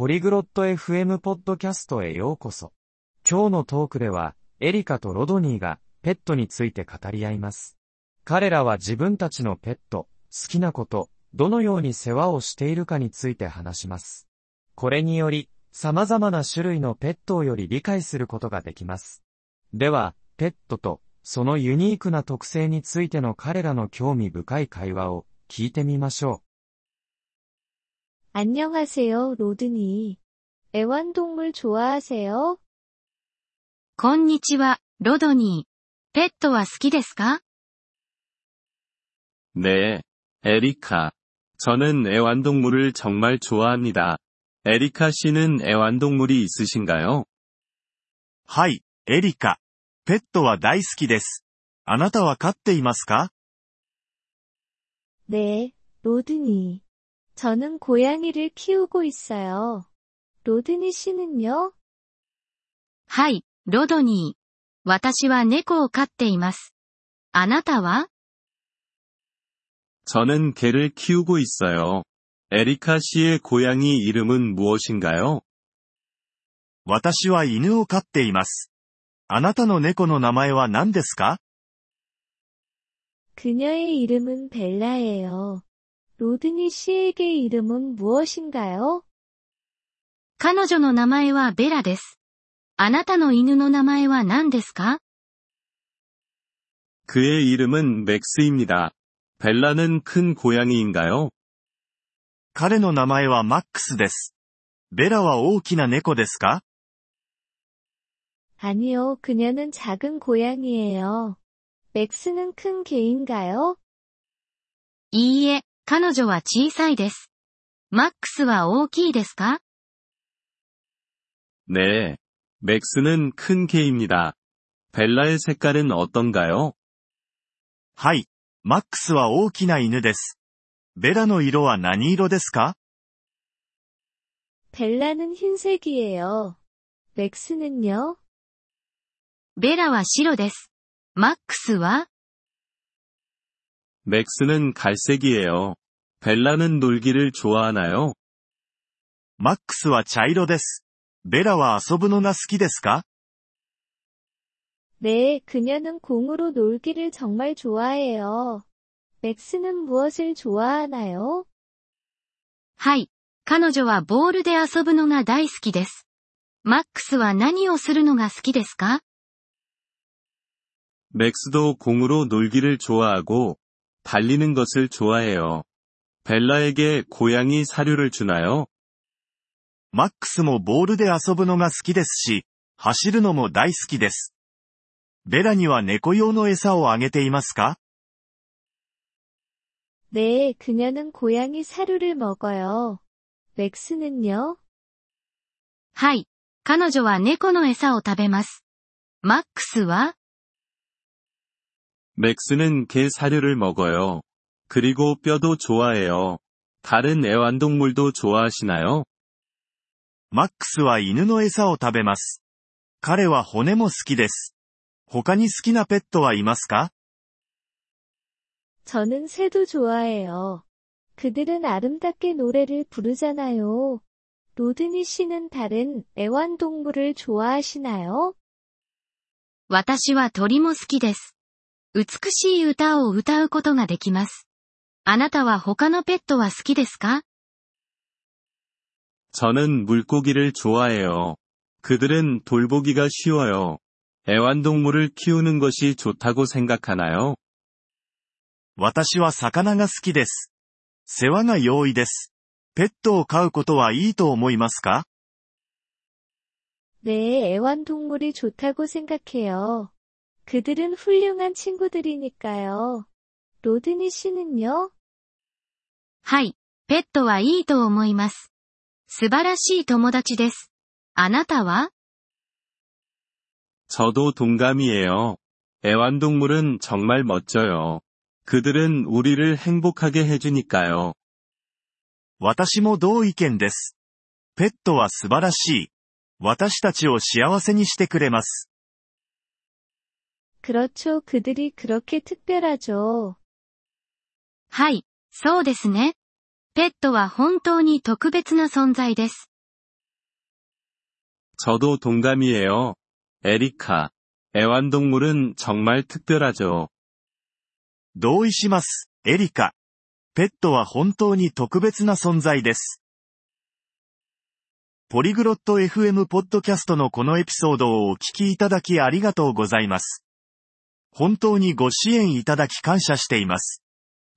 ポリグロット FM ポッドキャストへようこそ。今日のトークでは、エリカとロドニーがペットについて語り合います。彼らは自分たちのペット、好きなこと、どのように世話をしているかについて話します。これにより、様々な種類のペットをより理解することができます。では、ペットとそのユニークな特性についての彼らの興味深い会話を聞いてみましょう。 안녕하세요, 로드니. 애완동물 좋아하세요? こんにちは、ロドニー。ペットは好きですか 네, 에리카. 저는 애완동물을 정말 좋아합니다. 에리카 씨는 애완동물이 있으신가요? はい、エリカ。ペットは大好きです。あなたは飼っていますか 네, 로드니. 저는 고양이를 키우고 있어요. 로드니 씨는요? はい、ロドニー。私は猫を飼っています。あなたは 저는 개를 키우고 있어요. 에리카 씨의 고양이 이름은 무엇인가요? 私は犬を飼っています。あなたの猫の名前は何ですか 그녀의 이름은 벨라예요. 로드니 씨에게 이름은 무엇인가요? 彼女の名前はベラです。あなたの犬の名前は何ですか 그의 이름은 맥스입니다. 벨라는 큰 고양이인가요? 彼の名前はマックスです。ベラは大きな猫ですか 아니요, 그녀는 작은 고양이에요. 맥스는 큰 개인가요? いいえ、 彼女は小さいです。マックスは大きいですか 네. 맥스는 큰 개입니다. 벨라의 색깔은 어떤가요? はい。マックスは大きな犬です。ベラの色は何色ですか 벨라는 흰색이에요. 맥스는요? ベラは白です。マックスは 맥스는 갈색이에요. 벨라는 놀기를 좋아하나요? マックスは茶色です。ベラは遊ぶのが好きですか 네, 그녀는 공으로 놀기를 정말 좋아해요. 맥스는 무엇을 좋아하나요? はい。彼女はボールで遊ぶのが大好きです。マックスは何をするのが好きですか 맥스도 공으로 놀기를 좋아하고 달리는 것을 좋아해요. 벨라에게 고양이 사료를 주나요? マックスもボールで遊ぶのが好きですし、走るのも大好きです。ベラには猫用の餌をあげていますか 네, 그녀는 고양이 사료를 먹어요. 맥스는요? はい。彼女は猫の餌を食べます。マックスは 맥스는 개 사료를 먹어요. 그리고 뼈도 좋아해요. 다른 애완동물도 좋아하시나요? マックスは犬の餌を食べます。彼は骨も好きです。他に好きなペットはいますか 저는 새도 좋아해요. 그들은 아름답게 노래를 부르잖아요. 로드니 씨는 다른 애완동물을 좋아하시나요? 私は鳥も好きです。美しい歌を歌うことができます。 あなたは他のペットは好きですか저는물고기를좋아해요그들은돌보기가쉬워요애완동물을키우는것이좋다고생각하나요私は魚が好きです。世話が容易です。ペットを飼うことはいいと思いますか네애완동물이좋다고생각해요 그들은 훌륭한 친구들이니까요. 로드니 씨는요? はい、ペットはいいと思います。素晴らしい友達です。あなたは 저도 동감이에요. 애완동물은 정말 멋져요. 그들은 우리를 행복하게 해주니까요. 私も同意見です。ペットは素晴らしい。私たちを幸せにしてくれます。 그렇죠. 그들이 그렇게 특별하죠. はい、そうですね。ペットは本当に特別な存在です。 저도 동감이에요. 에리카. 애완동물은 정말 특별하죠. 同意します、エリカ。ペットは本当に特別な存在です。ポリグロット FM ポッドキャストのこのエピソードをお聞きいただきありがとうございます。本当にご支援いただき感謝しています。